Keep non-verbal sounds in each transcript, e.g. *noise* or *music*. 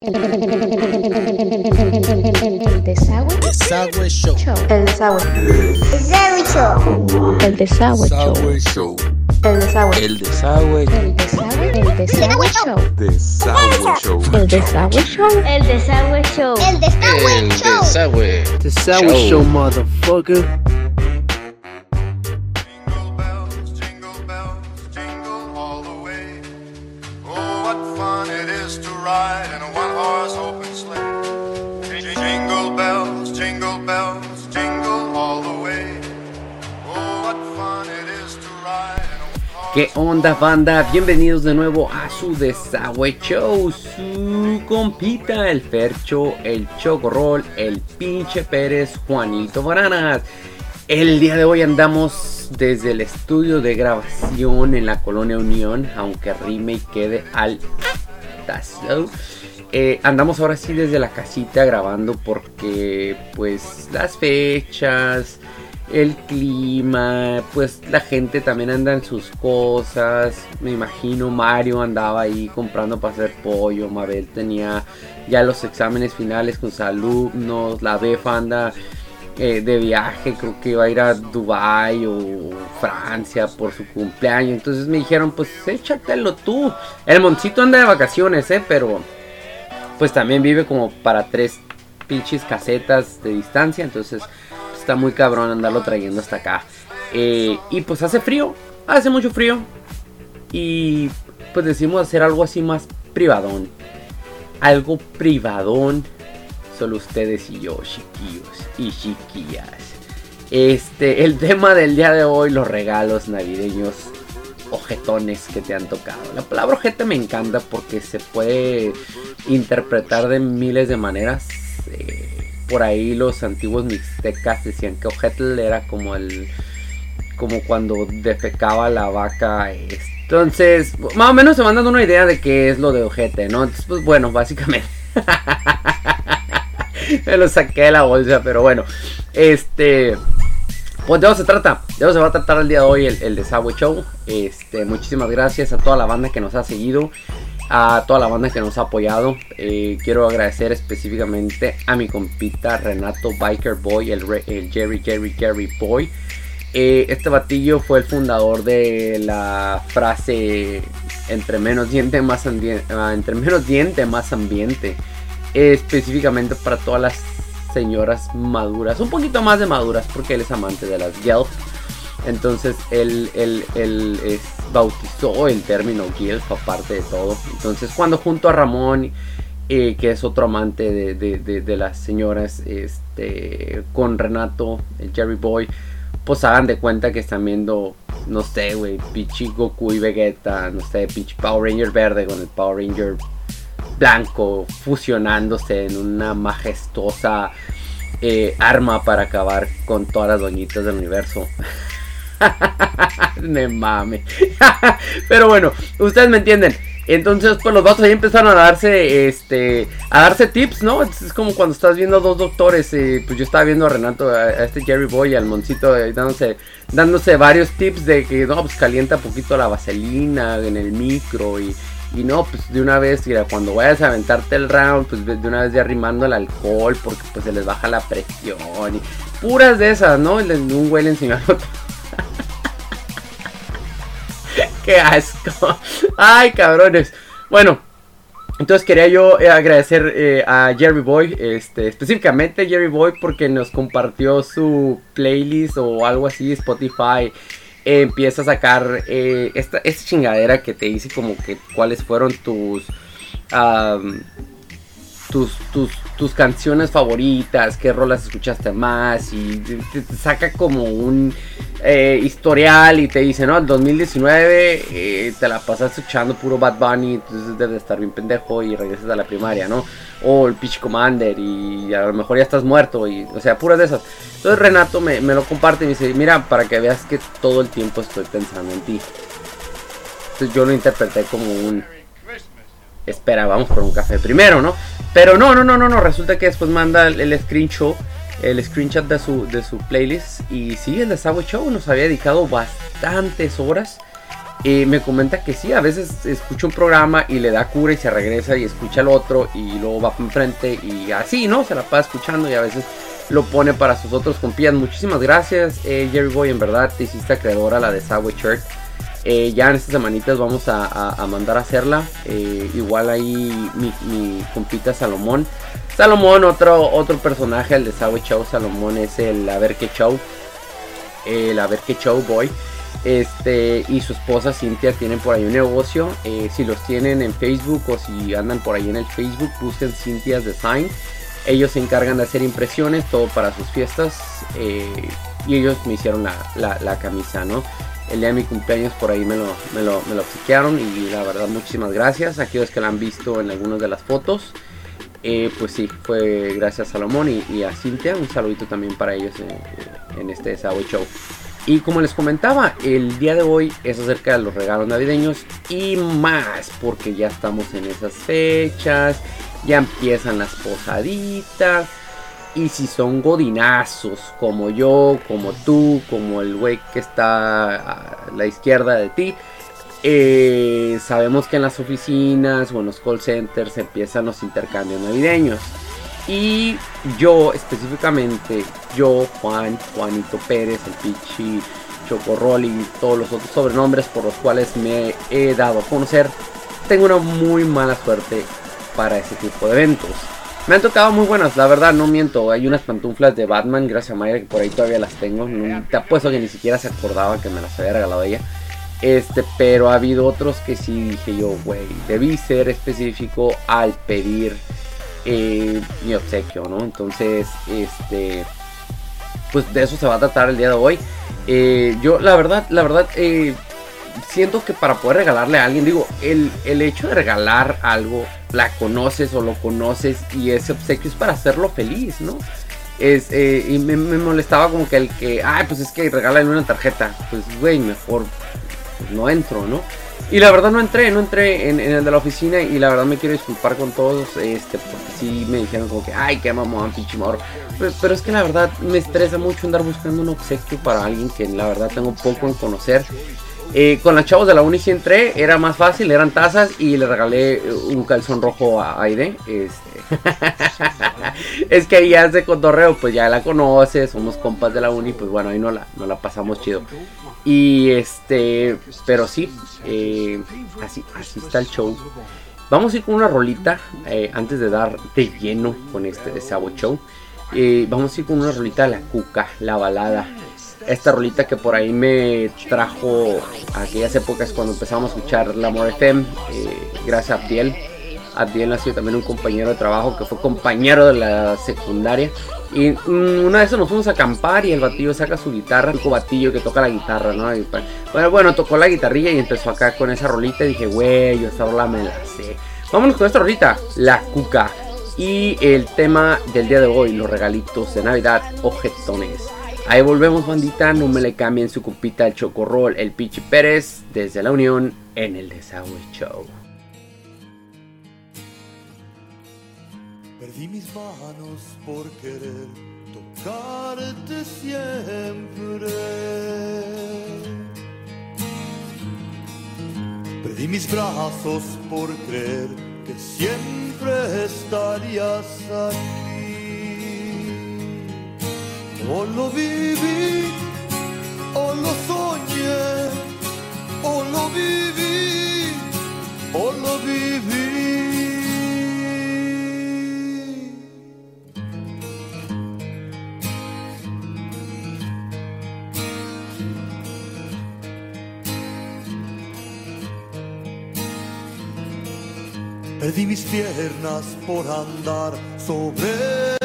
El desagüe. Desagüe Show. El desagüe. Desagüe Show. El desagüe show. Desagüe Show. El desagüe. El desagüe. El desagüe. El desagüe show. Desagüe Show. El desagüe show. El Desagüe Show. El Desagüe El Show. desagüe. Desagüe Show. Show, motherfucker. Banda? Bienvenidos de nuevo a su Desagüe Show. Su compita, el Fercho, el Chocorrol, el pinche Pérez, Juanito Baranas. El día de hoy andamos desde el estudio de grabación en la Colonia Unión, aunque rime y quede al tazo. Eh, andamos ahora sí desde la casita grabando porque pues las fechas, el clima, pues la gente también anda en sus cosas. Me imagino Mario andaba ahí comprando para hacer pollo, Mabel tenía ya los exámenes finales con sus alumnos, la Befa anda eh, de viaje, creo que iba a ir a Dubai o Francia por su cumpleaños. Entonces me dijeron, pues échatelo tú. El Moncito anda de vacaciones, eh, pero pues también vive como para tres pinches casetas de distancia. Entonces está muy cabrón andarlo trayendo hasta acá. Eh, y pues hace frío, hace mucho frío. Y pues decimos hacer algo así más privadón. Algo privadón. Solo ustedes y yo, chiquillos y chiquillas. Este, el tema del día de hoy, los regalos navideños ojetones que te han tocado. La palabra ojete me encanta porque se puede interpretar de miles de maneras. Eh, por ahí los antiguos mixtecas decían que ojetel era como el como cuando defecaba la vaca. Entonces, más o menos se van dando una idea de qué es lo de ojete, ¿no? Entonces, pues bueno, *laughs* básicamente. Me lo saqué de la bolsa, pero bueno. Este. Pues de eso se trata. De eso se va a tratar el día de hoy el, el Desagüe Show. Este, muchísimas gracias a toda la banda que nos ha seguido. A toda la banda que nos ha apoyado. Eh, quiero agradecer específicamente a mi compita Renato Biker Boy, el, Jerry Jerry Jerry Boy. Eh, este batillo fue el fundador de la frase entre menos diente más ambiente, entre menos diente más ambiente. Eh, específicamente para todas las señoras maduras, un poquito más de maduras porque él es amante de las GILF. Entonces él, él- él, bautizó el término GILF aparte de todo. Entonces cuando junto a Ramón, eh, que es otro amante de las señoras, este, con Renato, el Jerry Boy, pues hagan de cuenta que están viendo, no sé, güey, pinche Goku y Vegeta, no sé, pinche Power Ranger verde con el Power Ranger blanco fusionándose en una majestuosa eh, arma para acabar con todas las doñitas del universo. *laughs* *laughs* me mame. *laughs* Pero bueno, ustedes me entienden. Entonces, pues los vatos ahí empezaron a darse, este, a darse tips, ¿no? Es como cuando estás viendo a dos doctores, eh, pues yo estaba viendo a Renato, a, este Jerry Boy, y al Moncito, eh, dándose, dándose varios tips de que, no, pues calienta poquito la vaselina en el micro y, y no, pues de una vez, mira, cuando vayas a aventarte el round, pues de una vez ya arrimando el alcohol, porque pues se les baja la presión y puras de esas, ¿no? Un güey le enseñó al otro. *laughs* Qué asco. Ay, cabrones. Bueno, entonces quería yo eh, agradecer eh, a Jerry Boy, este, específicamente Jerry Boy porque nos compartió su playlist o algo así, Spotify. Empieza a sacar eh, esta, esta chingadera que te dice como que cuáles fueron tus... am, tus, tus, tus canciones favoritas, qué rolas escuchaste más y te, saca como un eh, historial y te dice, no, el 2019 eh, te la pasas escuchando puro Bad Bunny, entonces debes de estar bien pendejo y regresas a la primaria, ¿no? O el Pitch Commander y a lo mejor ya estás muerto y, o sea, puras de esas. Entonces Renato me, me lo comparte y me dice, mira, para que veas que todo el tiempo estoy pensando en ti. Entonces yo lo interpreté como un espera, vamos por un café primero, ¿no? Pero no, no, no, no, no, resulta que después manda el, el screenshot, el screenshot de su, de su playlist y sí, el Desagüe Show nos había dedicado bastantes horas Y me comenta que sí, a veces escucha un programa y le da cura y se regresa y escucha el otro y luego va enfrente y así, ¿no? Se la pasa escuchando y a veces lo pone para sus otros compías. Muchísimas gracias, eh, Jerry Boy, en verdad te hiciste acreedora la de Subway Shirt. Eh, ya en estas semanitas vamos a, mandar a hacerla. Eh, igual ahí mi, compita Salomón. Salomón, otro, otro personaje, el de Subway Show. Salomón es el A ver qué show. El A ver qué show boy. Este y su esposa Cintia tienen por ahí un negocio. Eh, si los tienen en Facebook o si andan por ahí en el Facebook, busquen Cynthia's Design. Ellos se encargan de hacer impresiones, todo para sus fiestas. y ellos me hicieron la- la camisa, ¿no? El día de mi cumpleaños por ahí me lo, me lo, obsequiaron y la verdad muchísimas gracias a aquellos que la han visto en algunas de las fotos. Eh, pues sí, fue gracias a Salomón y, a Cintia. Un saludito también para ellos en, este Subway Show. Y como les comentaba, el día de hoy es acerca de los regalos navideños y más, porque ya estamos en esas fechas, ya empiezan las posaditas. Y si son godinazos, como yo, como tú, como el güey que está a la izquierda de ti, eh, sabemos que en las oficinas o en los call centers empiezan los intercambios navideños. Y yo específicamente, yo, Juan, Juanito Pérez, el Pichi, Chocorrol y todos los otros sobrenombres por los cuales me he dado a conocer, tengo una muy mala suerte para ese tipo de eventos. Me han tocado muy buenas, la verdad, no miento. Hay unas pantuflas de Batman, gracias a Mayra, que por ahí todavía las tengo. Te apuesto que ni siquiera se acordaba que me las había regalado ella. Este, pero ha habido otros que sí dije yo, güey, debí ser específico al pedir eh, mi obsequio, ¿no? Entonces, este, pues de eso se va a tratar el día de hoy. Eh, yo, la verdad, la verdad, eh, siento que para poder regalarle a alguien, digo, el, el hecho de regalar algo, la conoces o lo conoces y ese obsequio es para hacerlo feliz, ¿no? Es, eh, y me, molestaba como que el que, ay, pues es que regálale una tarjeta, pues, güey, mejor pues, no entro, ¿no? Y la verdad no entré, no entré en, en el de la oficina y la verdad me quiero disculpar con todos, este, porque sí me dijeron como que, ay, qué mamón, pinche. Pero, pero es que la verdad me estresa mucho andar buscando un obsequio para alguien que la verdad tengo poco en conocer. Eh, con los chavos de la uni sí entré, era más fácil, eran tazas y le regalé eh, un calzón rojo a Aide. Este. *laughs* es que ahí hace cotorreo, pues ya la conoces, somos compas de la uni, pues bueno, ahí no la, no la pasamos chido. Y este, pero sí, eh, así, así está el show. Vamos a ir con una rolita eh, antes de dar de lleno con este de Sabo Show. Eh, vamos a ir con una rolita de la cuca, la balada. Esta rolita que por ahí me trajo a aquellas épocas cuando empezamos a escuchar la Amor FM, eh, gracias a Abdiel. Abdiel ha sido también un compañero de trabajo que fue compañero de la secundaria. Y mm, una vez nos fuimos a acampar y el batillo saca su guitarra, un batillo que toca la guitarra, ¿no? Pues, bueno, bueno, tocó la guitarrilla y empezó acá con esa rolita y dije, güey, yo esta rola me la sé. Vámonos con esta rolita, La Cuca. Y el tema del día de hoy, los regalitos de Navidad, ojetones. Ahí volvemos, bandita, no me le cambien su cupita el chocorrol, el Pichi Pérez, desde la Unión, en el Desagüe Show. Perdí mis manos por querer tocarte siempre. Perdí mis brazos por creer que siempre estarías aquí. O lo viví, o lo soñé, o lo viví, o lo viví. Perdí mis piernas por andar sobre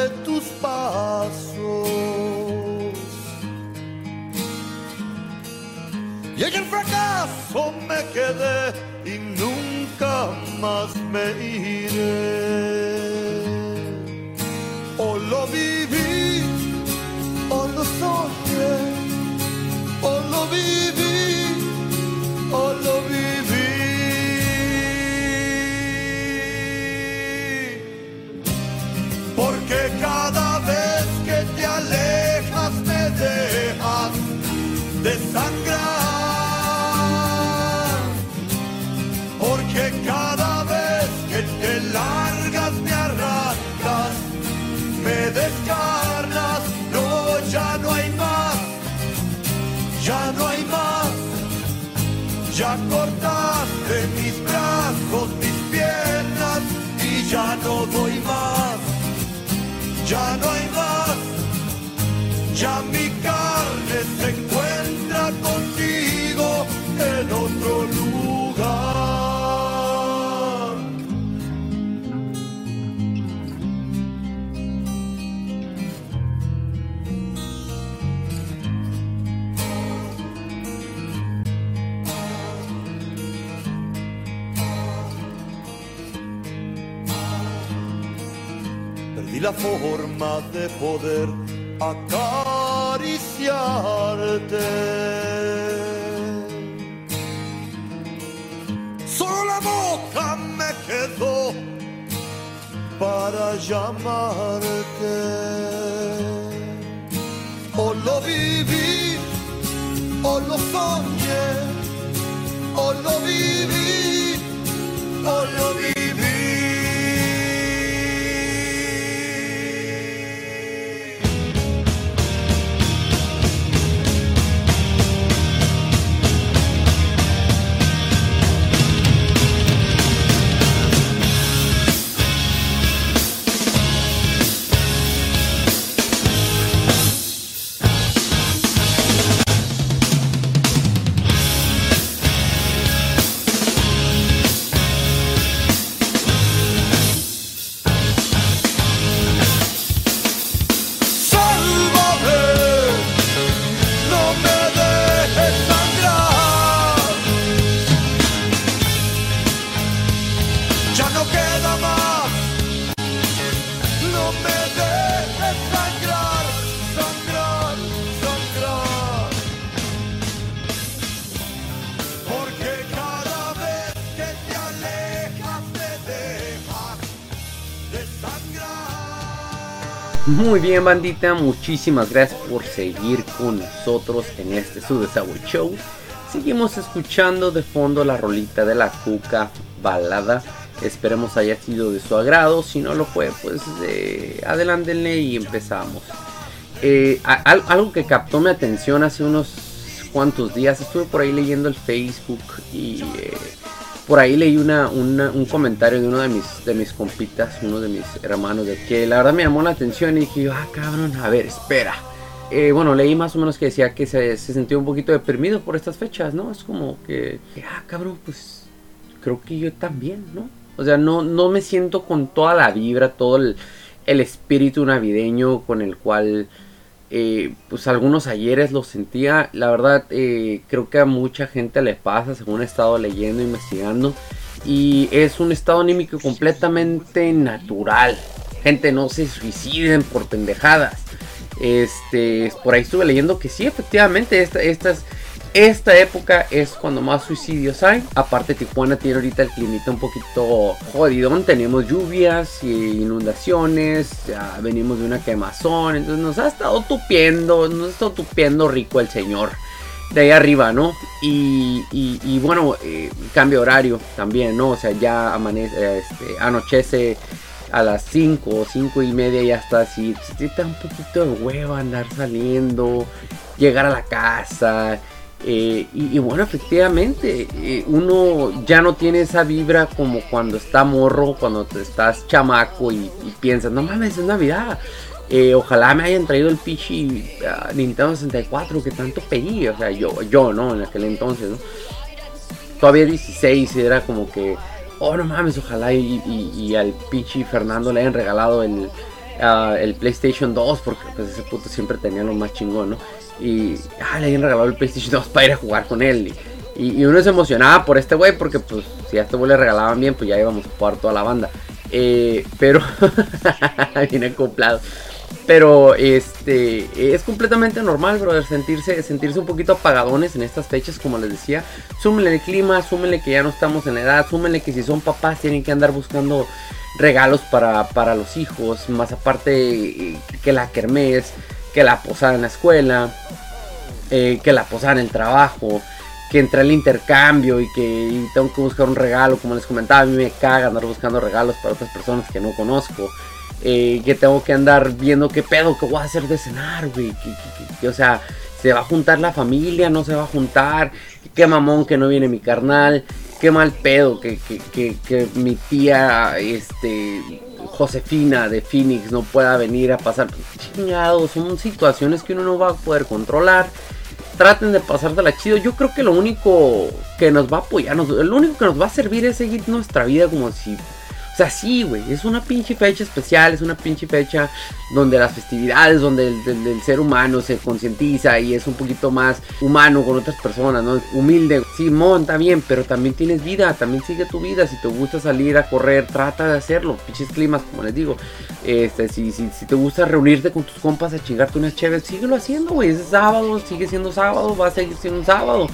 fracaso me quedé y nunca más me iré. Ya cortaste la forma de poder acariciarte. Solo la boca me quedó para llamarte. O lo viví, o lo soñé, o lo viví, o lo viví. Ya no queda más. No me sangrar, sangrar, sangrar. Porque cada vez que te alejas de. Muy bien, bandita, muchísimas gracias por seguir con nosotros en este su Show. Seguimos escuchando de fondo la rolita de la cuca balada. Esperemos haya sido de su agrado. Si no lo fue, pues eh, adelántenle y empezamos. Eh, algo que captó mi atención hace unos cuantos días. Estuve por ahí leyendo el Facebook y eh, por ahí leí una, un comentario de uno de mis, de mis compitas, uno de mis hermanos, de que la verdad me llamó la atención y dije, ah, cabrón, a ver, espera. Eh, bueno, leí más o menos que decía que se, se sentía un poquito deprimido por estas fechas, ¿no? Es como que, ah, cabrón, pues creo que yo también, ¿no? O sea, no, no me siento con toda la vibra, todo el, espíritu navideño con el cual, eh, pues algunos ayeres lo sentía. La verdad, eh, creo que a mucha gente le pasa, según he estado leyendo, investigando. Y es un estado anímico completamente natural. Gente, no se suiciden por pendejadas. Este, por ahí estuve leyendo que sí, efectivamente, esta, estas, esta época es cuando más suicidios hay. Aparte, Tijuana tiene ahorita el climita un poquito jodidón. Tenemos lluvias y inundaciones. Ya venimos de una quemazón. Entonces nos ha estado tupiendo, nos ha estado tupiendo rico el señor de ahí arriba, ¿no? Y, y- bueno, eh, cambio horario también, ¿no? O sea, ya amanece, este, anochece a las 5 o 5 y media ya está así. Da un poquito de hueva andar saliendo, llegar a la casa. Eh, y, bueno, efectivamente, eh, uno ya no tiene esa vibra como cuando está morro, cuando te estás chamaco y, piensas, no mames, es Navidad. Eh, ojalá me hayan traído el pichi ah, Nintendo 64 que tanto pedí. O sea, yo, yo, ¿no? En aquel entonces, ¿no? Todavía 16 y era como que, oh, no mames, ojalá y, y- y al pichi Fernando le hayan regalado el, ah, el PlayStation 2 porque pues ese puto siempre tenía lo más chingón, ¿no? Y ah, le hayan regalado el PlayStation 2 para ir a jugar con él. Y, uno se emocionaba por este güey porque pues si a este güey le regalaban bien, pues ya íbamos a jugar toda la banda. Eh, pero *laughs* bien acoplado. Pero este es completamente normal, brother, sentirse, sentirse un poquito apagadones en estas fechas, como les decía. Súmenle el clima, súmenle que ya no estamos en edad, súmenle que si son papás tienen que andar buscando regalos para, para los hijos, más aparte eh, que la kermés, que la posada en la escuela, eh, que la posada en el trabajo, que entra el intercambio y que tengo que buscar un regalo, como les comentaba, a mí me caga andar buscando regalos para otras personas que no conozco. eh, que tengo que andar viendo qué pedo, qué voy a hacer de cenar, güey. o sea, se va a juntar la familia, no se va a juntar. qué mamón que no viene mi carnal, qué mal pedo que, que, que mi tía, este, Josefina de Phoenix no pueda venir a pasar. Chingados, son situaciones que uno no va a poder controlar. Traten de pasársela chido. Yo creo que lo único que nos va a apoyar, lo único que nos va a servir es seguir nuestra vida como si. O sea, sí, güey, es una pinche fecha especial, es una pinche fecha donde las festividades, donde el, ser humano se concientiza y es un poquito más humano con otras personas, ¿no? Humilde. Simón, está bien, pero también tienes vida, también sigue tu vida. Si te gusta salir a correr, trata de hacerlo. Pinches climas, como les digo. Este, si, si, si te gusta reunirte con tus compas a chingarte unas chéves, síguelo haciendo, güey. Es sábado, sigue siendo sábado, va a seguir siendo un sábado.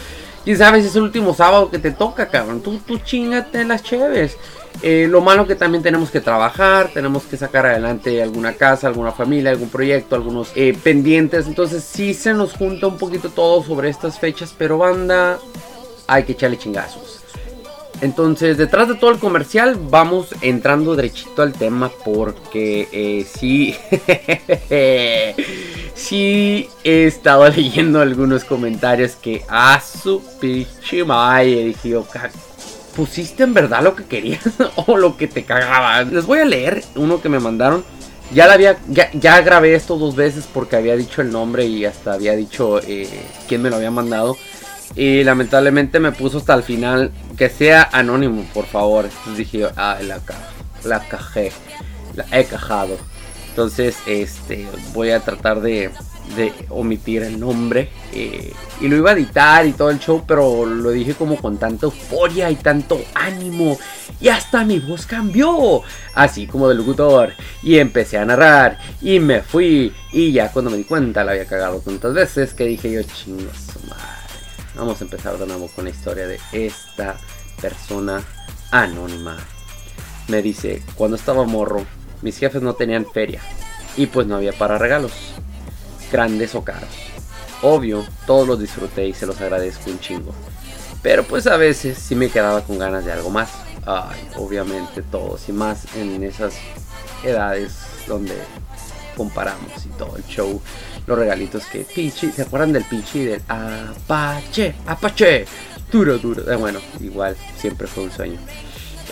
Quién sabe si es el último sábado que te toca, cabrón. Tú, tú chingate las chéves. Eh, lo malo que también tenemos que trabajar, tenemos que sacar adelante alguna casa, alguna familia, algún proyecto, algunos eh, pendientes. Entonces sí se nos junta un poquito todo sobre estas fechas, pero banda, hay que echarle chingazos. Entonces, detrás de todo el comercial, vamos entrando derechito al tema porque eh, sí, *laughs* sí he estado *laughs* leyendo algunos comentarios que a su pinche madre dije yo, "Ca- ¿pusiste en verdad lo que querías *laughs* o lo que te cagaba? Les voy a leer uno que me mandaron. Ya, la había, ya, grabé esto dos veces porque había dicho el nombre y hasta había dicho eh, quién me lo había mandado. Y lamentablemente me puso hasta el final que sea anónimo, por favor. Entonces dije, ah, la, la cajé, la he cajado. Entonces, este, voy a tratar de, de omitir el nombre. eh, y lo iba a editar y todo el show, pero lo dije como con tanta euforia y tanto ánimo. Y hasta mi voz cambió, así como de locutor. Y empecé a narrar y me fui. Y ya cuando me di cuenta la había cagado tantas veces que dije yo, chingo su madre. Vamos a empezar de nuevo con la historia de esta persona anónima. Me dice, cuando estaba morro, mis jefes no tenían feria. Y pues no había para regalos. Grandes o caros. Obvio, todos los disfruté y se los agradezco un chingo. Pero pues a veces sí me quedaba con ganas de algo más. Ay, obviamente todos y más en esas edades donde comparamos y todo el show. Los regalitos que pinche, ¿se acuerdan del pinche y del Apache? Apache. Duro, duro. Eh, bueno, igual, siempre fue un sueño.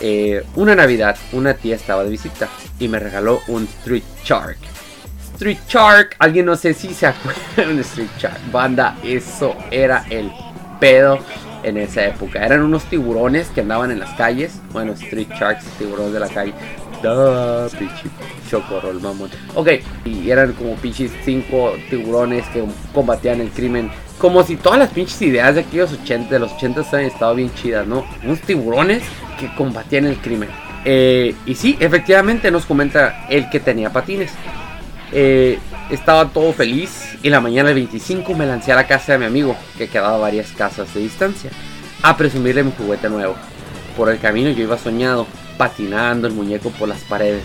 Eh, una Navidad, una tía estaba de visita y me regaló un Street Shark. Street Shark, alguien no sé si se acuerdan de Street Shark. Banda, eso era el pedo en esa época. Eran unos tiburones que andaban en las calles. Bueno, Street Sharks, tiburones de la calle. Da, pinche chocorrol, mamón. Ok, y eran como pinches cinco tiburones que combatían el crimen. Como si todas las pinches ideas de aquellos 80, de los 80 habían estado bien chidas, ¿no? Unos tiburones que combatían el crimen. Eh, y sí, efectivamente nos comenta el que tenía patines. Eh, estaba todo feliz y la mañana del 25 me lancé a la casa de mi amigo, que quedaba a varias casas de distancia, a presumirle mi juguete nuevo. Por el camino yo iba soñado, patinando el muñeco por las paredes.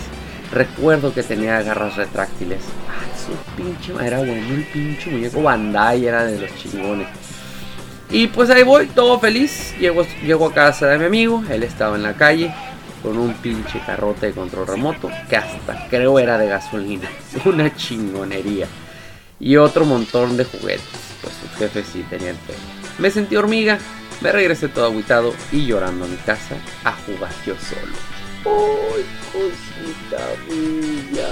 Recuerdo que tenía garras retráctiles. Ah, su pinche era bueno el pinche muñeco Bandai, era de los chingones. Y pues ahí voy, todo feliz. Llego, llego a casa de mi amigo, él estaba en la calle con un pinche carrote de control remoto que hasta creo era de gasolina. *laughs* Una chingonería. Y otro montón de juguetes. Pues sus jefes sí tenían fe. Me sentí hormiga, me regresé todo agüitado y llorando a mi casa a jugar yo solo. ¡Ay, cosita mía!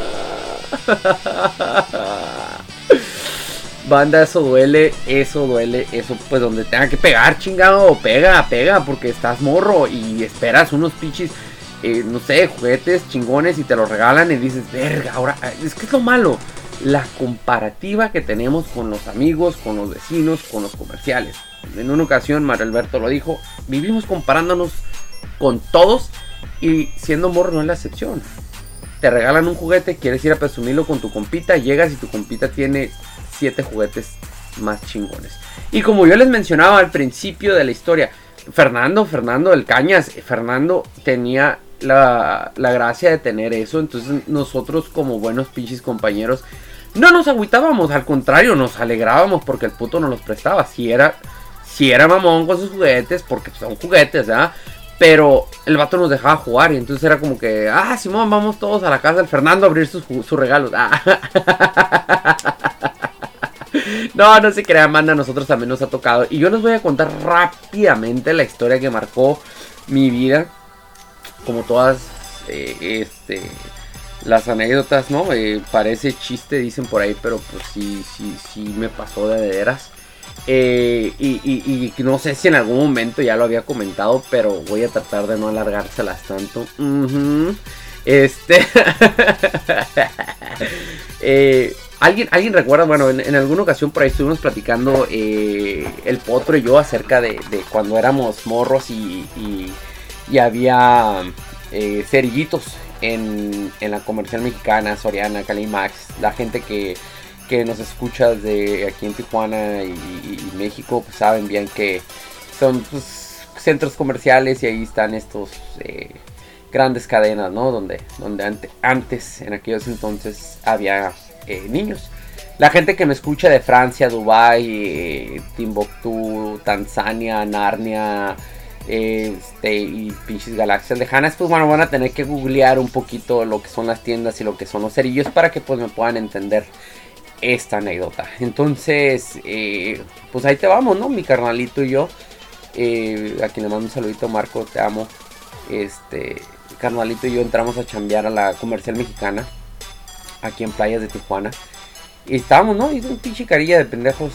*laughs* Banda, eso duele, eso duele, eso pues donde tenga que pegar, chingado, pega, pega, porque estás morro y esperas unos pinches, eh, no sé, juguetes chingones y te los regalan y dices, verga, ahora, es que es lo malo, la comparativa que tenemos con los amigos, con los vecinos, con los comerciales. En una ocasión, Mario Alberto lo dijo, vivimos comparándonos con todos y siendo morro no es la excepción. Te regalan un juguete, quieres ir a presumirlo con tu compita, llegas y tu compita tiene siete juguetes más chingones. Y como yo les mencionaba al principio de la historia, Fernando, Fernando del Cañas, Fernando tenía la, la gracia de tener eso. Entonces nosotros como buenos pinches compañeros no nos agüitábamos, al contrario, nos alegrábamos porque el puto nos los prestaba. Si era, si era mamón con sus juguetes, porque son juguetes, ¿ah? Pero el vato nos dejaba jugar y entonces era como que, ah, Simón, vamos todos a la casa del Fernando a abrir sus, sus regalos. Ah. *laughs* no, no se crean, manda, a nosotros también nos ha tocado. Y yo les voy a contar rápidamente la historia que marcó mi vida. Como todas eh, este, las anécdotas, ¿no? Eh, parece chiste, dicen por ahí, pero pues sí, sí, sí me pasó de veras. Eh, y, y- no sé si en algún momento ya lo había comentado, pero voy a tratar de no alargárselas tanto. Este. *laughs* ¿alguien, ¿Alguien recuerda? Bueno, en, alguna ocasión por ahí estuvimos platicando el potro y yo acerca de, de cuando éramos morros y- y había eh, cerillitos en, en la comercial mexicana, Soriana, Calimax, la gente que, que nos escucha de aquí en Tijuana y, México, pues saben bien que son pues, centros comerciales y ahí están estos eh, grandes cadenas, ¿no? Donde, donde ante- antes, en aquellos entonces, había eh, niños. La gente que me escucha de Francia, Dubai, Timbuktu, Tanzania, Narnia, este, y pinches galaxias lejanas, pues bueno, van a tener que googlear un poquito lo que son las tiendas y lo que son los cerillos para que pues me puedan entender esta anécdota. Entonces, eh, pues ahí te vamos, ¿no? Mi carnalito y yo. eh, a quien le mando un saludito, Marco, te amo. Este, carnalito y yo entramos a chambear a la comercial mexicana. Aquí en playas de Tijuana. Y estábamos, ¿no? Y un pinche carilla de pendejos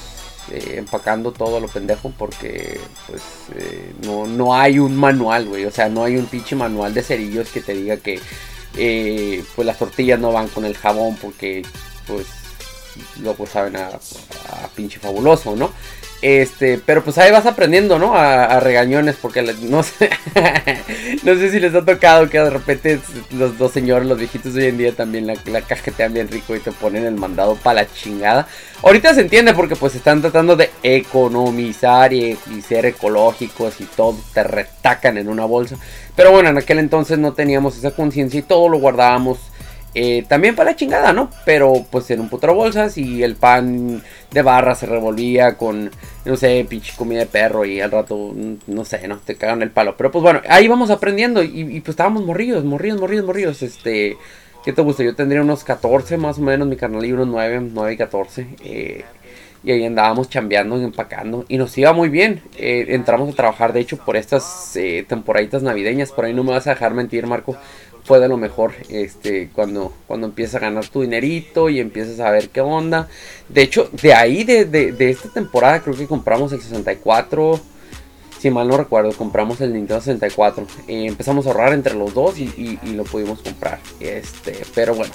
eh, empacando todo lo pendejo porque pues eh, no, no hay un manual, güey. O sea, no hay un pinche manual de cerillos que te diga que eh, pues las tortillas no van con el jabón porque pues luego saben a, a pinche fabuloso, ¿no? Este, pero pues ahí vas aprendiendo, ¿no? A, regañones, porque no sé, *laughs* no sé si les ha tocado que de repente los dos señores, los viejitos hoy en día también la, la cajetean bien rico y te ponen el mandado para la chingada. Ahorita se entiende porque pues están tratando de economizar y ser ecológicos y todo te retacan en una bolsa. Pero bueno, en aquel entonces no teníamos esa conciencia y todo lo guardábamos eh, también para la chingada, ¿no? Pero pues en un putero bolsas y el pan de barra se revolvía con, no sé, pinche comida de perro y al rato, mm, no sé, ¿no? Te cagan el palo. Pero pues bueno, ahí vamos aprendiendo y, y, pues estábamos morridos, morridos, morridos, morridos. Este, ¿qué te gusta? Yo tendría unos 14 más o menos, mi carnal y unos 9, 9 y 14. eh, y ahí andábamos chambeando y empacando. Y nos iba muy bien. Eh, entramos a trabajar, de hecho, por estas eh, temporaditas navideñas. Por ahí no me vas a dejar mentir, Marco. Fue de lo mejor este, cuando, cuando empiezas a ganar tu dinerito y empiezas a ver qué onda. De hecho, de ahí, de, de, de esta temporada, creo que compramos el 64. Si mal no recuerdo, compramos el Nintendo 64. Eh, empezamos a ahorrar entre los dos y, lo pudimos comprar. Este, pero bueno.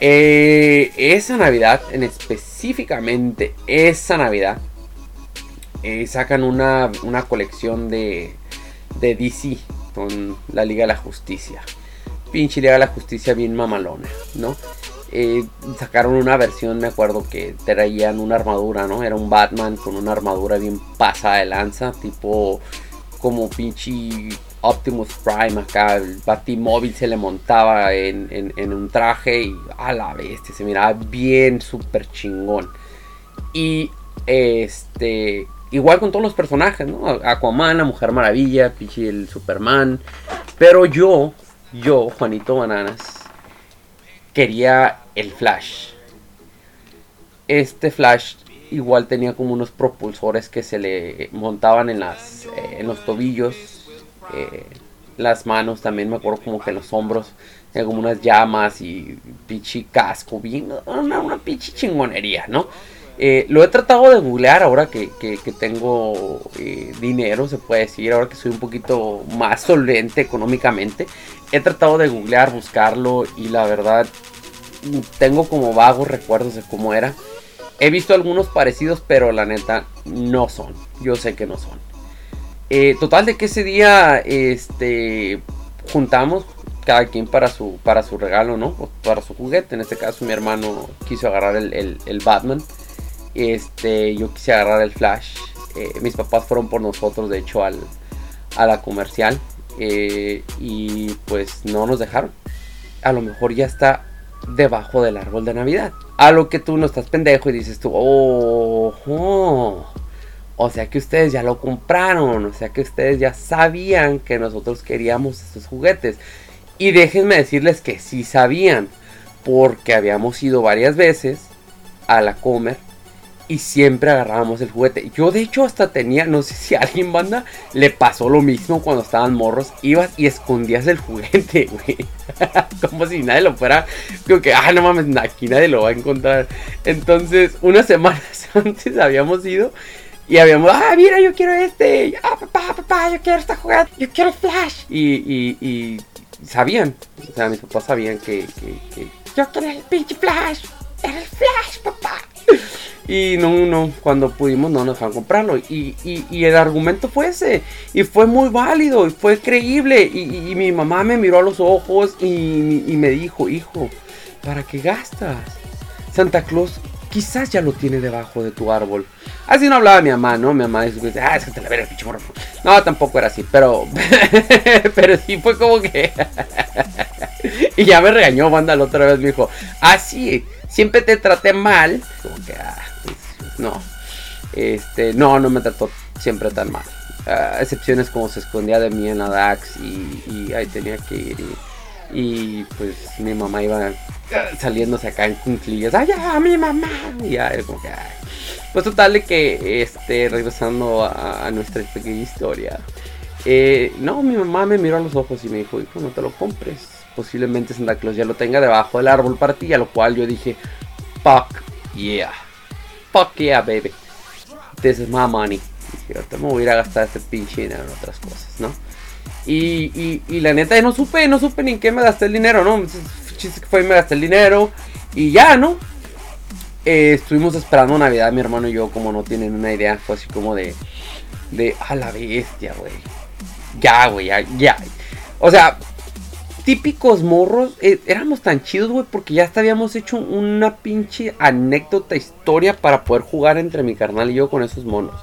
Eh, esa Navidad, en específicamente esa Navidad, eh, sacan una, una colección de, de DC con la Liga de la Justicia. Pinche Liga de la Justicia bien mamalona, ¿no? Eh, sacaron una versión, me acuerdo que traían una armadura, ¿no? Era un Batman con una armadura bien pasada de lanza, tipo como pinche Optimus Prime acá, el Batimóvil se le montaba en, un traje y a la bestia, se miraba bien súper chingón. Y este, igual con todos los personajes, ¿no? Aquaman, la Mujer Maravilla, pinche el Superman. Pero yo, yo, Juanito Bananas, quería el Flash. Este Flash igual tenía como unos propulsores que se le montaban en las eh, en los tobillos, eh, las manos también me acuerdo como que en los hombros tenía como unas llamas y pinche casco, bien, una, una pinche chingonería, ¿no? Eh, lo he tratado de googlear ahora que, que- tengo dinero, se puede decir, ahora que soy un poquito más solvente económicamente. He tratado de googlear, buscarlo y la verdad tengo como vagos recuerdos de cómo era. He visto algunos parecidos, pero la neta no son. Yo sé que no son. Eh, total de que ese día este juntamos cada quien para su para su regalo, ¿no? O para su juguete. En este caso mi hermano quiso agarrar el, el- el Batman. Este, yo quise agarrar el Flash. Eh, mis papás fueron por nosotros, de hecho, al, a la comercial. Eh, y pues no nos dejaron. A lo mejor ya está debajo del árbol de Navidad. A lo que tú no estás pendejo y dices tú, oh, oh". O sea que ustedes ya lo compraron, o sea que ustedes ya sabían que nosotros queríamos estos juguetes. Y déjenme decirles que sí sabían, porque habíamos ido varias veces a la comer y siempre agarrábamos el juguete. Yo de hecho hasta tenía, no sé si a alguien banda le pasó lo mismo cuando estaban morros, ibas y escondías el juguete, *laughs* güey. Como si nadie lo fuera, como que, ah, no mames, aquí nadie lo va a encontrar. Entonces, unas semanas *laughs* antes habíamos ido y habíamos, ah, mira, yo quiero este, ah, papá, papá, yo quiero esta jugada, yo quiero Flash. Y, sabían, o sea, mis papás sabían que, yo quiero el pinche Flash, el Flash, papá. Y no, no, cuando pudimos no nos dejaron comprarlo. Y, y, y, el argumento fue ese. Y fue muy válido, y fue creíble. Y, mi mamá me miró a los ojos y, me dijo, hijo, ¿para qué gastas? Santa Claus quizás ya lo tiene debajo de tu árbol. Así no hablaba mi mamá, ¿no? Mi mamá dice, ah, es que te la veré pinche morro. No, tampoco era así, pero. *laughs* pero sí fue como que. *laughs* y ya me regañó, banda, la otra vez me dijo, ah, sí, siempre te traté mal. Como que, ah, pues, no. Este, no, no me trató siempre tan mal. Uh, excepciones como se escondía de mí en la DAX y, ahí tenía que ir. Y, pues mi mamá iba saliéndose acá en cunclillas. ¡Ay, ya, mi mamá! Y ya, como que, ay. Pues total de que, este, regresando a, a nuestra pequeña historia. Eh, no, mi mamá me miró a los ojos y me dijo, hijo, no te lo compres. Posiblemente Santa Claus ya lo tenga debajo del árbol para ti. A lo cual yo dije, fuck yeah. Fuck yeah, baby. This is my money. Y ahorita me voy a ir a gastar este pinche dinero en otras cosas, ¿no? Y, y, la neta, no supe, no supe ni en qué me gasté el dinero, ¿no? Chiste que fue y me gasté el dinero. Y ya, ¿no? Eh, estuvimos esperando Navidad, mi hermano y yo, como no tienen una idea, fue así como de, de, a la bestia, güey. Ya, güey, ya. O sea, típicos morros, eh, éramos tan chidos, güey, porque ya hasta habíamos hecho una pinche anécdota, historia para poder jugar entre mi carnal y yo con esos monos.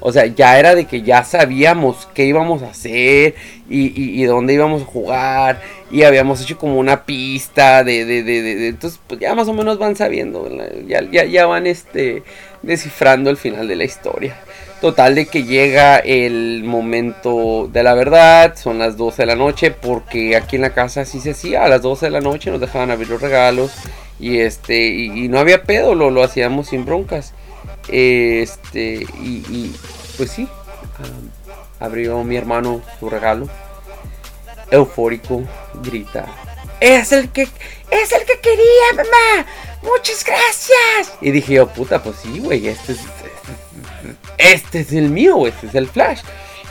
O sea, ya era de que ya sabíamos qué íbamos a hacer y, dónde íbamos a jugar. Y habíamos hecho como una pista de, de, de, de, Entonces, pues ya más o menos van sabiendo. Ya, ya, ya van este, descifrando el final de la historia. Total de que llega el momento de la verdad. Son las 12 de la noche. Porque aquí en la casa así se hacía. A las 12 de la noche nos dejaban abrir los regalos. Y este. Y, no había pedo. Lo, lo hacíamos sin broncas. Este, y, pues sí, um, abrió mi hermano su regalo. Eufórico, grita. Es el que, es el que quería, mamá. Muchas gracias. Y dije yo, puta, pues sí, güey, este es, este es el mío, este es el flash,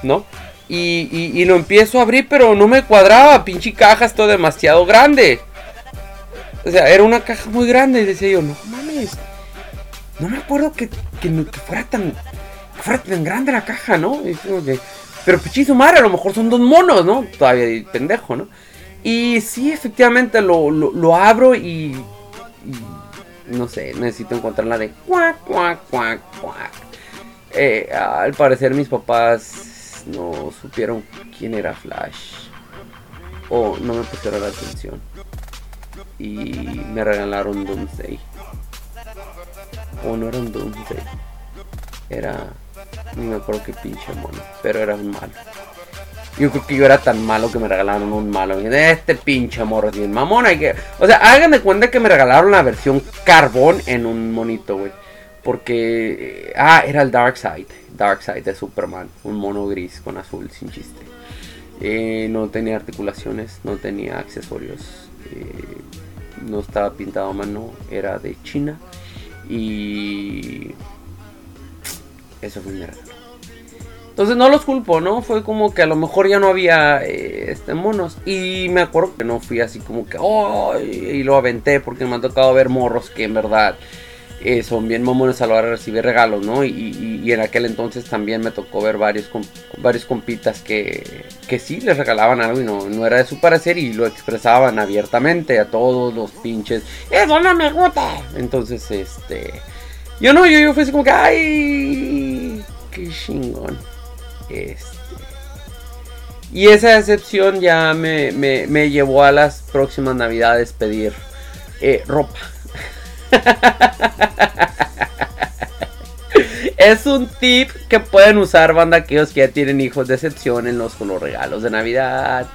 ¿no? Y, y, y, lo empiezo a abrir, pero no me cuadraba. Pinche caja, esto demasiado grande. O sea, era una caja muy grande. Y decía yo, no mames no me acuerdo que, que, fuera tan que fuera tan grande la caja, ¿no? Que, pero pichizo madre, a lo mejor son dos monos, ¿no? Todavía pendejo, ¿no? Y sí, efectivamente lo, lo, lo abro y, y, no sé, necesito encontrar la de cuac, cuac, cuac, cuac. Eh, al parecer mis papás no supieron quién era Flash. O no me pusieron la atención. Y me regalaron Doomsday. O no era un Doomsday. Era. No me acuerdo qué pinche mono. Pero era un malo. Yo creo que yo era tan malo que me regalaron un malo. Este pinche morro bien mamón. Hay que... O sea, háganme cuenta que me regalaron la versión carbón en un monito, güey. Porque. Ah, era el Dark Side. Dark Side de Superman. Un mono gris con azul, sin chiste. Eh, no tenía articulaciones, no tenía accesorios. Eh, no estaba pintado a mano. Era de China. Y eso fue mi regalo. Entonces no los culpo, ¿no? Fue como que a lo mejor ya no había eh, este monos. Y me acuerdo que no fui así como que, oh, y lo aventé porque me ha tocado ver morros que en verdad eh, son bien mamones a la hora de recibir regalos, ¿no? Y, en aquel entonces también me tocó ver varios, varios compitas que, que sí les regalaban algo y no, no era de su parecer y lo expresaban abiertamente a todos los pinches. ¡Eso no me gusta! Entonces, este. Yo no, yo, yo fui así como que, ¡ay! ¡Qué chingón! Este. Y esa decepción ya me, me, me llevó a las próximas navidades pedir eh, ropa. *laughs* es un tip que pueden usar banda aquellos que ya tienen hijos de excepción en los, con los regalos de Navidad.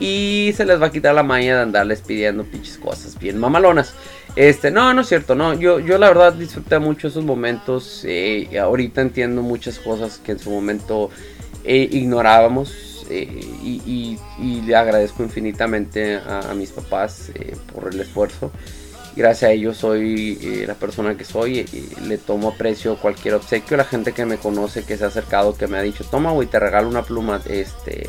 Y se les va a quitar la maña de andarles pidiendo pinches cosas bien mamalonas. Este, no, no es cierto, no. Yo, yo la verdad disfruté mucho esos momentos. eh, ahorita entiendo muchas cosas que en su momento eh, ignorábamos. eh, y, le agradezco infinitamente a, mis papás por el esfuerzo. Gracias a ellos soy eh, la persona que soy y, le tomo aprecio cualquier obsequio. La gente que me conoce, que se ha acercado, que me ha dicho, toma, güey, te regalo una pluma. Este,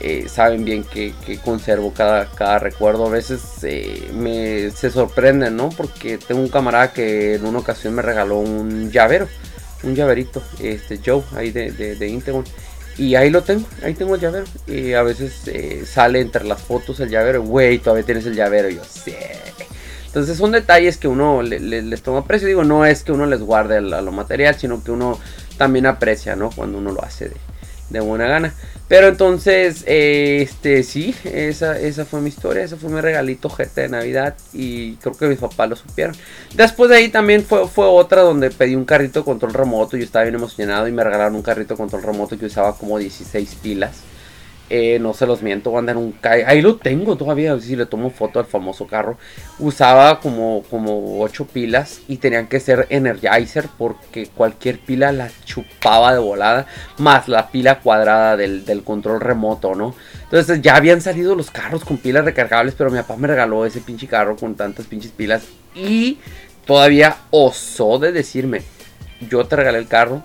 eh, saben bien que, conservo cada, recuerdo. A veces eh, me, se sorprenden, ¿no? Porque tengo un camarada que en una ocasión me regaló un llavero, un llaverito, este Joe, ahí de, de, Integon. Y ahí lo tengo, ahí tengo el llavero. Y a veces sale entre las fotos el llavero, güey, todavía tienes el llavero. Y yo, sí. Entonces son detalles que uno le- le- les toma aprecio. Digo, no es que uno les guarde a lo material, sino que uno también aprecia, ¿no? Cuando uno lo hace de, de buena gana. Pero entonces, eh, este, sí, esa, esa fue mi historia, ese fue mi regalito gente de Navidad y creo que mis papás lo supieron. Después de ahí también fue, fue otra donde pedí un carrito de control remoto, yo estaba bien emocionado y me regalaron un carrito de control remoto que usaba como 16 pilas. Eh, no se los miento, voy a andar un ca- Ahí lo tengo todavía, si le tomo foto al famoso carro. Usaba como, como 8 pilas y tenían que ser Energizer porque cualquier pila la chupaba de volada. Más la pila cuadrada del, del control remoto, ¿no? Entonces ya habían salido los carros con pilas recargables, pero mi papá me regaló ese pinche carro con tantas pinches pilas. Y todavía osó de decirme, yo te regalé el carro,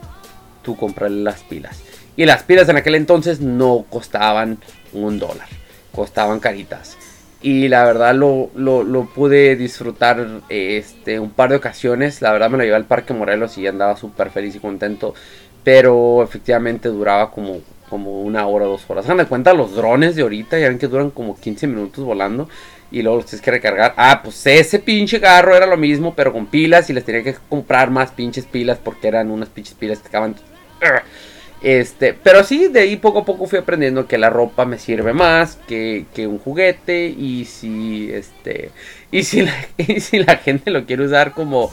tú comprarle las pilas. Y las pilas en aquel entonces no costaban un dólar, costaban caritas. Y la verdad lo, lo, lo pude disfrutar este, un par de ocasiones. La verdad me lo llevé al Parque Morelos y andaba súper feliz y contento. Pero efectivamente duraba como, como una hora, dos horas. Hagan de cuenta los drones de ahorita, ya ven que duran como 15 minutos volando. Y luego los tienes que recargar. Ah, pues ese pinche carro era lo mismo, pero con pilas. Y les tenía que comprar más pinches pilas porque eran unas pinches pilas que acaban... Este, pero sí, de ahí poco a poco fui aprendiendo que la ropa me sirve más que, que un juguete. Y si este. Y si la, *laughs* y si la gente lo quiere usar como.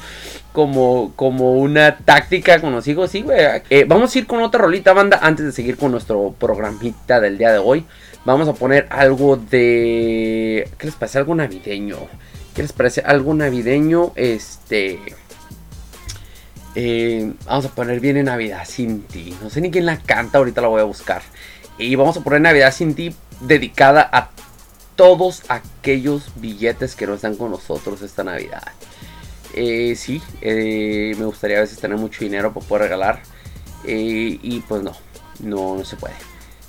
Como, como una táctica con los hijos, sí, güey. Eh, vamos a ir con otra rolita, banda, antes de seguir con nuestro programita del día de hoy. Vamos a poner algo de. ¿Qué les parece? Algo navideño. ¿Qué les parece? Algo navideño. Este. Eh, vamos a poner Viene Navidad sin ti. No sé ni quién la canta, ahorita la voy a buscar. Y vamos a poner Navidad sin ti dedicada a todos aquellos billetes que no están con nosotros esta Navidad. Eh, sí, eh, me gustaría a veces tener mucho dinero para poder regalar. Y pues no, no se puede.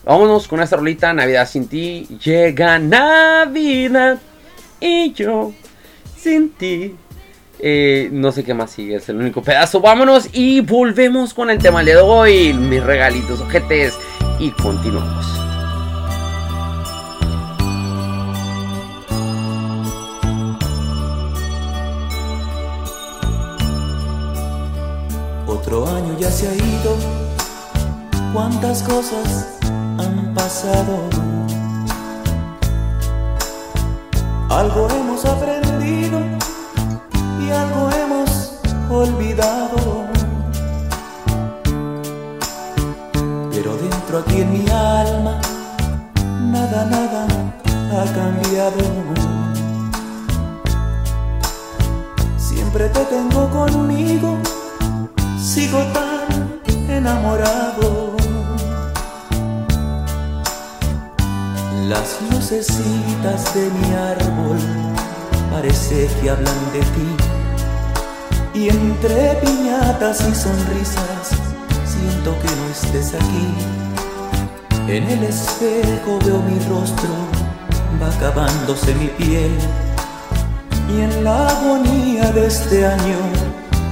Vámonos con esta rolita, Navidad sin ti. Llega Navidad y yo sin ti. Eh, no sé qué más sigue, es el único pedazo. Vámonos y volvemos con el tema de hoy. Mis regalitos, ojetes. Y continuamos. Otro año ya se ha ido, cuántas cosas han pasado. Algo hemos aprendido olvidado. Pero dentro aquí en mi alma, nada, nada ha cambiado. Siempre te tengo conmigo sigo tan enamorado. Las lucecitas de mi árbol parece que hablan de ti. Y entre piñatas y sonrisas siento que no estés aquí. En el espejo veo mi rostro, va acabándose mi piel. Y en la agonía de este año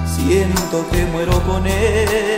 siento que muero con él.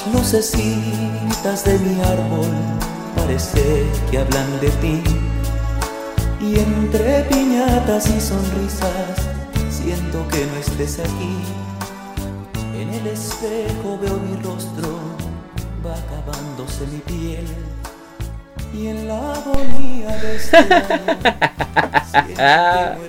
Las lucecitas de mi árbol parece que hablan de ti. Y entre piñatas y sonrisas siento que no estés aquí. En el espejo veo mi rostro, va acabándose mi piel. Y en la agonía de este *laughs* año.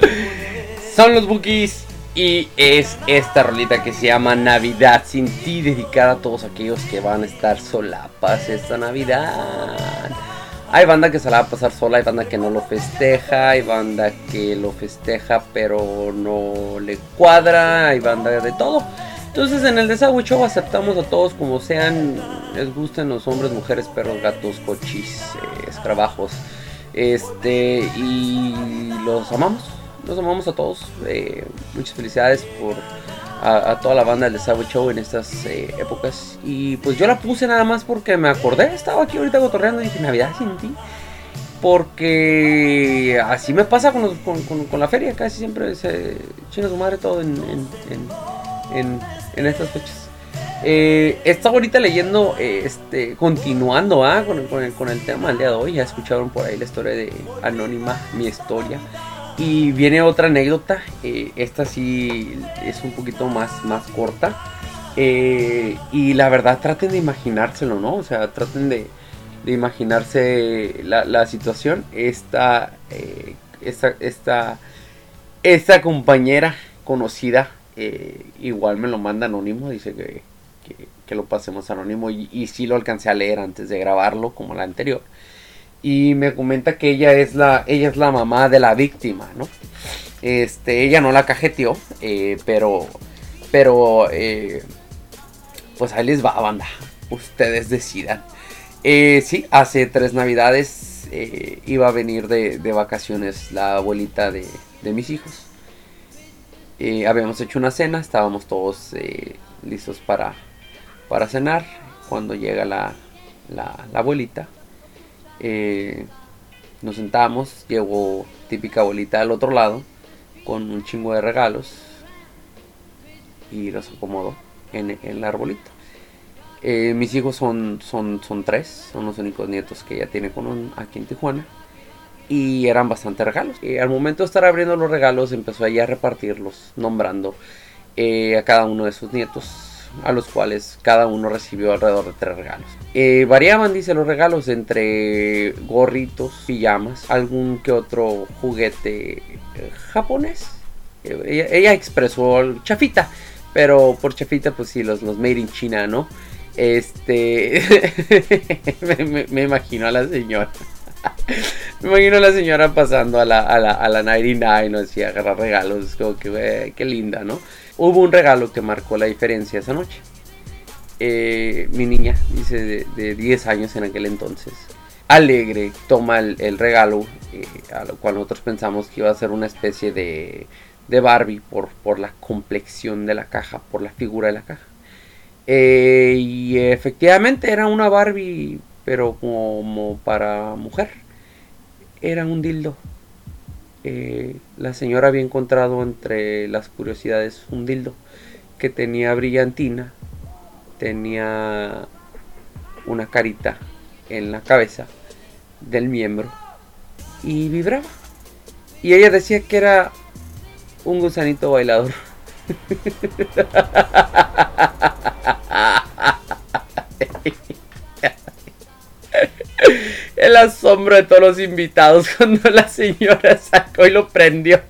Son los Bookies. Y es esta rolita que se llama Navidad sin ti, dedicada a todos aquellos que van a estar solapas esta Navidad. Hay banda que se la va a pasar sola, hay banda que no lo festeja, hay banda que lo festeja pero no le cuadra, hay banda de todo. Entonces en el Desagüe Show aceptamos a todos como sean, les gusten los hombres, mujeres, perros, gatos, cochis, eh, escarabajos. Este, y los amamos, los amamos a todos. eh, muchas felicidades por a, toda la banda del Desagüe Show en estas eh, épocas. Y pues yo la puse nada más porque me acordé, estaba aquí ahorita cotorreando y dije Navidad sin ti. Porque así me pasa con, los- con, con- la feria, casi siempre se chinga su madre todo en- en- en estas fechas. Eh, estaba ahorita leyendo, eh, este, continuando ah, con, el, con, el, con el tema del día de hoy. Ya escucharon por ahí la historia de Anónima, mi historia. Y viene otra anécdota. eh, esta sí es un poquito más, más corta. Eh, y la verdad, traten de imaginárselo, ¿no? O sea, traten de, de imaginarse la, situación. Esta, eh, esta, esta, esta compañera conocida, eh, igual me lo manda anónimo, dice que, que, que lo pasemos anónimo y, y sí lo alcancé a leer antes de grabarlo, como la anterior. Y me comenta que ella es la, ella es la mamá de la víctima, ¿no? Este, ella no la cajeteó, eh, pero, pero, eh, pues ahí les va, banda. Ustedes decidan. Eh, sí, hace tres navidades iba a venir de, de vacaciones la abuelita de, de mis hijos. Habíamos hecho una cena, estábamos todos listos para, para cenar. Cuando llega la, la abuelita, eh, nos sentamos, llegó típica abuelita al otro lado con un chingo de regalos y los acomodó en, en el arbolito. Eh, mis hijos son, son, son tres, son los únicos nietos que ella tiene con un- aquí en Tijuana. Y eran bastante regalos. Eh, al momento de estar abriendo los regalos, empezó ella a repartirlos, nombrando eh, a cada uno de sus nietos, a los cuales cada uno recibió alrededor de tres regalos. Eh, variaban, dice, los regalos entre gorritos, pijamas, algún que otro juguete eh, japonés. Eh, ella, ella expresó chafita, pero por chafita, pues sí, los, los made in China, ¿no? Este. *laughs* me, me- imagino a la señora. *laughs* me imagino a la señora pasando a la, a la, a la 99, ¿no? Así, agarrar regalos. Como que, qué linda, ¿no? Hubo un regalo que marcó la diferencia esa noche. Eh, mi niña, dice, de, de 10 años en aquel entonces. Alegre, toma el, regalo, eh, a lo cual nosotros pensamos que iba a ser una especie de, de Barbie por, por la complexión de la caja, por la figura de la caja. Eh, y efectivamente era una Barbie, pero como para mujer. Era un dildo. Eh, la señora había encontrado entre las curiosidades un dildo que tenía brillantina, tenía una carita en la cabeza del miembro y vibraba. Y ella decía que era un gusanito bailador. *laughs* El asombro de todos los invitados *laughs* cuando la señora sacó y lo prendió.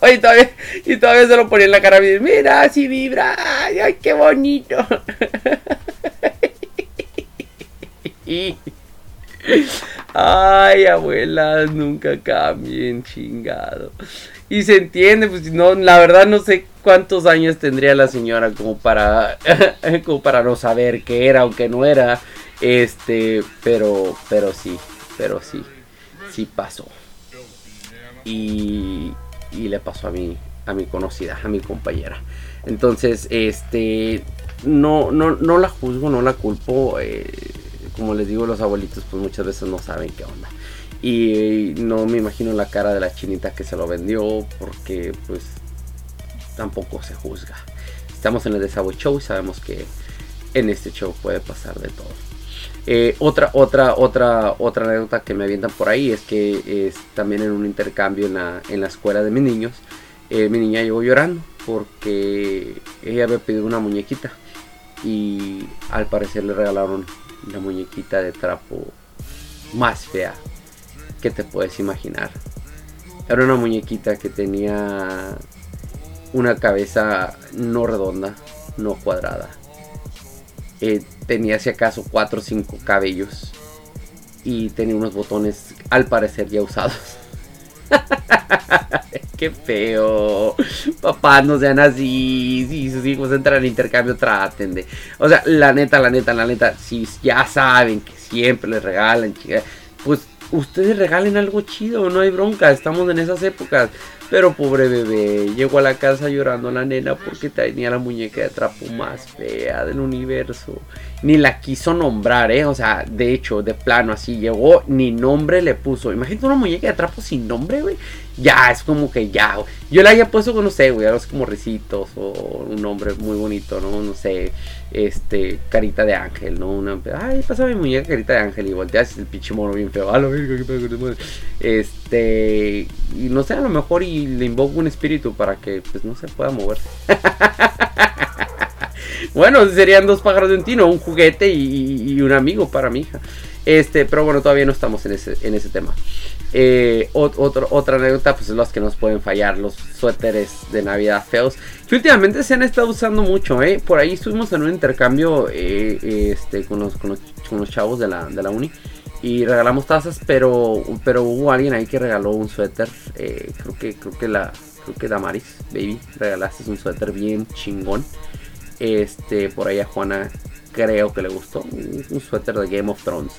Oye, todavía, y todavía se lo ponía en la cara. y dice, Mira, así vibra. Ay, qué bonito. Ay, abuelas, nunca cambien, chingado. Y se entiende, pues no, la verdad no sé cuántos años tendría la señora como para, *laughs* como para no saber qué era o qué no era. Este, pero, pero sí, pero sí, sí pasó. Y, y le pasó a mi, a mi conocida, a mi compañera. Entonces, este, no, no, no la juzgo, no la culpo. eh, como les digo, los abuelitos pues muchas veces no saben qué onda. Y no me imagino la cara de la chinita que se lo vendió porque pues tampoco se juzga. Estamos en el Desagüe Show y sabemos que en este show puede pasar de todo. Eh, otra, otra, otra, otra anécdota que me avientan por ahí es que también en un intercambio en la, en la escuela de mis niños, eh, mi niña llegó llorando porque ella había pedido una muñequita y al parecer le regalaron la muñequita de trapo más fea que te puedes imaginar. Era una muñequita que tenía una cabeza no redonda, no cuadrada. Eh, tenía si acaso 4 o 5 cabellos y tenía unos botones al parecer ya usados. *laughs* Qué feo. Papá, no sean así. Si sus hijos entran en intercambio, traten de. O sea, la neta, la neta, la neta. Si ya saben que siempre les regalan, chica, pues ustedes regalen algo chido. No hay bronca. Estamos en esas épocas. Pero pobre bebé, llegó a la casa llorando la nena porque tenía la muñeca de trapo más fea del universo. Ni la quiso nombrar, ¿eh? O sea, de hecho, de plano así llegó, ni nombre le puso. Imagínate una muñeca de trapo sin nombre, güey. Ya, es como que ya. Yo la había puesto no sé, güey, algo así como risitos o un nombre muy bonito, ¿no? No sé, este, carita de ángel, ¿no? Una, ay, pasa mi muñeca carita de ángel y volteas el pinche mono bien feo. A mono. Este, y no sé, a lo mejor y le invoco un espíritu para que, pues, no se pueda moverse. *laughs* bueno, serían dos pájaros de un tino, un juguete y, y un amigo para mi hija. Este, pero bueno, todavía no estamos en ese, en ese tema. Eh, otra anécdota, pues es los que nos pueden fallar, los suéteres de Navidad feos. Que últimamente se han estado usando mucho, ¿eh? Por ahí estuvimos en un intercambio eh, este, con, los, con, los, con los chavos de la, de la uni. Y regalamos tazas, pero, pero hubo alguien ahí que regaló un suéter. eh, creo que, creo que la, creo que Damaris, baby, regalaste un suéter bien chingón. Este, por ahí a Juana creo que le gustó. Un, suéter de Game of Thrones.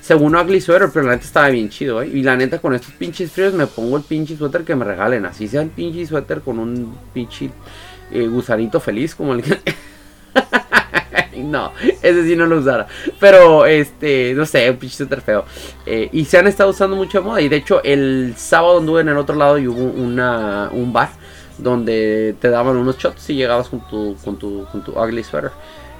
Según Ugly Sweater, pero la neta estaba bien chido, ¿eh? Y la neta, con estos pinches fríos me pongo el pinche suéter que me regalen. Así sea el pinche suéter con un pinche eh, gusanito feliz, como el que. *laughs* no, ese sí no lo usara. Pero, este, no sé, un pinche suéter feo. Eh, y se han estado usando mucho de moda. Y de hecho, el sábado anduve en el otro lado y hubo una, un bar donde te daban unos shots si llegabas con tu, con tu, con tu ugly sweater.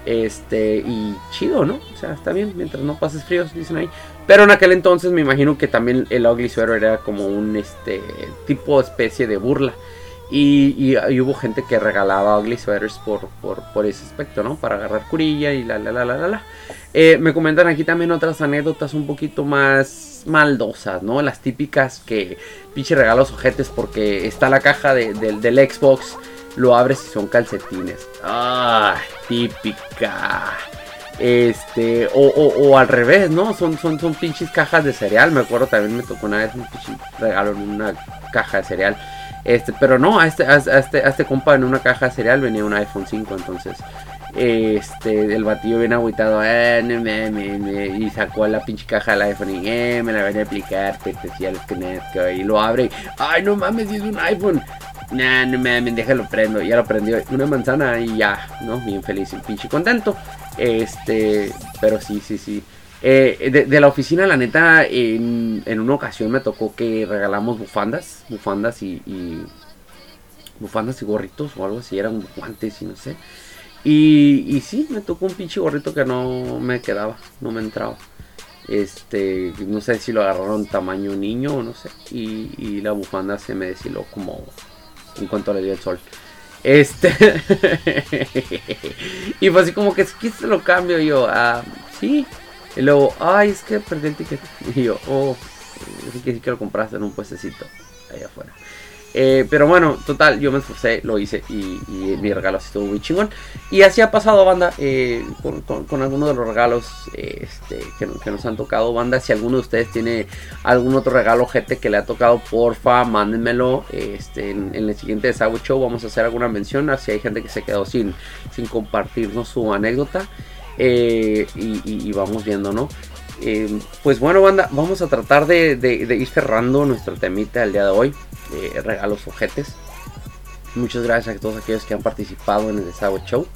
Este, y chido, ¿no? O sea, está bien, mientras no pases fríos, dicen ahí. Pero en aquel entonces me imagino que también el ugly sweater era como un este tipo especie de burla. Y, y- y hubo gente que regalaba ugly sweaters por, por, por ese aspecto, ¿no? Para agarrar curilla y la la la la la la. Eh, me comentan aquí también otras anécdotas un poquito más maldosas, ¿no? Las típicas que pinche regalos ojetes porque está la caja de- del- Xbox, lo abres y son calcetines. Ah, típica. Este, o, o- o al revés, ¿no? Son, son, son pinches cajas de cereal. Me acuerdo también me tocó una vez un pinche regalo en una caja de cereal. Este, pero no, a este, a este, a este compa en una caja de cereal venía un iPhone 5, entonces. Este, el batillo bien agüitado, eh, no mames, me- y sacó la pinche caja del iPhone y eh, me la van a aplicar, te decía los que y lo abre ay no mames, es un iPhone. Nah, no mames, déjalo prendo. Ya lo prendió. Una manzana y ya, ¿no? Bien feliz y pinche contento. Este, pero sí, sí, sí. Eh, de, de la oficina, la neta, en, en una ocasión me tocó que regalamos bufandas. Bufandas y, y- bufandas y gorritos o algo así. Eran guantes y no sé. Y, sí, me tocó un pinche gorrito que no me quedaba, no me entraba. Este, no sé si lo agarraron tamaño niño o no sé. Y, la bufanda se me deshiló como en cuanto le dio el sol. Este. *laughs* y fue así como que, ¿qué se lo cambio? Yo, ah, sí. Y luego, ay, es que perdí el ticket. *laughs* Y yo, oh, sí que sí que lo compraste en un puestecito allá afuera. Eh, pero bueno, total, yo me esforcé, lo hice y, mi regalo así estuvo muy chingón. Y así ha pasado, banda, eh, con, algunos de los regalos eh, este, que, nos- han tocado, banda. Si alguno de ustedes tiene algún otro regalo, gente que le ha tocado, porfa, mándenmelo. Este, en, el siguiente Desagüe Show vamos a hacer alguna mención. Si hay gente que se quedó sin, sin compartirnos su anécdota. Y vamos viendo, ¿no? Eh, pues bueno, banda, vamos a tratar de, ir cerrando nuestro temita el día de hoy. regalos ojetes. Muchas gracias a todos aquellos que han participado en el Desagüe Show.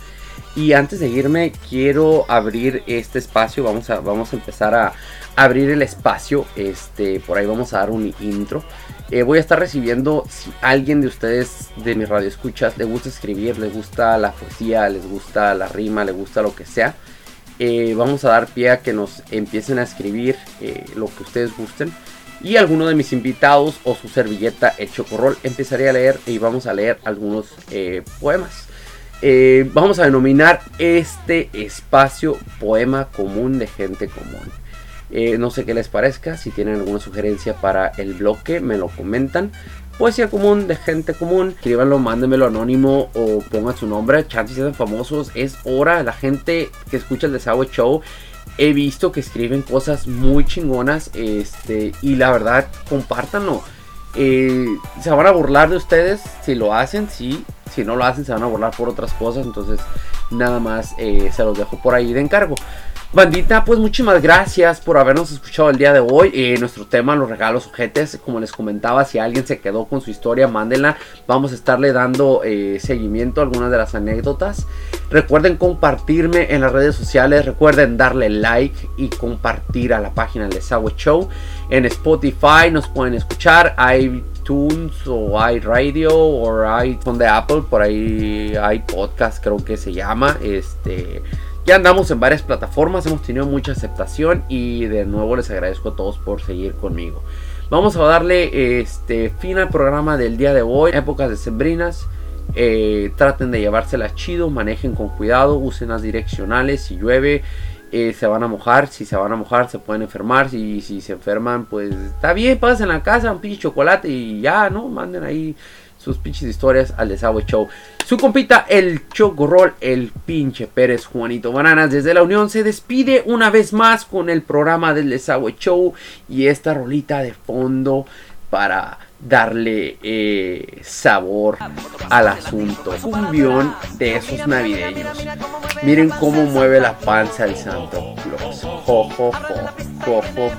Y antes de irme, quiero abrir este espacio. Vamos a, vamos a empezar a abrir el espacio. Este, por ahí vamos a dar un intro. Eh, voy a estar recibiendo si alguien de ustedes de mi radio escuchas le gusta escribir, le gusta la poesía, les gusta la rima, le gusta lo que sea. Eh, vamos a dar pie a que nos empiecen a escribir eh, lo que ustedes gusten. Y alguno de mis invitados o su servilleta, el Chocorrol, empezaré a leer y vamos a leer algunos eh, poemas. Vamos a denominar este espacio poema común de gente común. No sé qué les parezca, si tienen alguna sugerencia para el bloque, me lo comentan. Poesía común de gente común, escríbanlo, mándenmelo anónimo o pongan su nombre. Chances sean famosos, es hora. La gente que escucha el Desagüe Show he visto que escriben cosas muy chingonas. Este, y la verdad, compártanlo. Eh, se van a burlar de ustedes si lo hacen, sí. Si no lo hacen, se van a burlar por otras cosas. Entonces, nada más eh, se los dejo por ahí de encargo. Bandita, pues muchísimas gracias por habernos escuchado el día de hoy. Eh, nuestro tema, los regalos ojetes. Como les comentaba, si alguien se quedó con su historia, mándenla. Vamos a estarle dando eh, seguimiento a algunas de las anécdotas. Recuerden compartirme en las redes sociales. Recuerden darle like y compartir a la página del Desagüe Show. En Spotify nos pueden escuchar. iTunes o iRadio o iPhone de Apple. Por ahí hay podcast, creo que se llama. Este. Ya andamos en varias plataformas, hemos tenido mucha aceptación y de nuevo les agradezco a todos por seguir conmigo. Vamos a darle este fin al programa del día de hoy, épocas decembrinas. Eh, traten de llevárselas chido, manejen con cuidado, usen las direccionales si llueve. eh, se van a mojar, si se van a mojar se pueden enfermar, si, si se enferman pues está bien, pasen en la casa un pinche chocolate y ya, ¿no? Manden ahí sus pinches historias al Desagüe Show. Su compita, el Chocorrol, el pinche Pérez Juanito Bananas, desde la Unión se despide una vez más con el programa del Desagüe Show y esta rolita de fondo para darle eh, sabor al asunto. Cumbión de esos navideños. Miren cómo mueve la panza el Santo Claus. Jo, jo, jo, jo, jo, jo.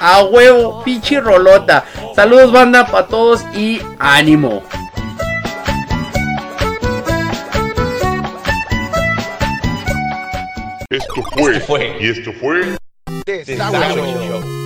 A huevo, pinche rolota. Saludos banda para todos y ánimo. Esto fue, y esto fue Desagüe Show.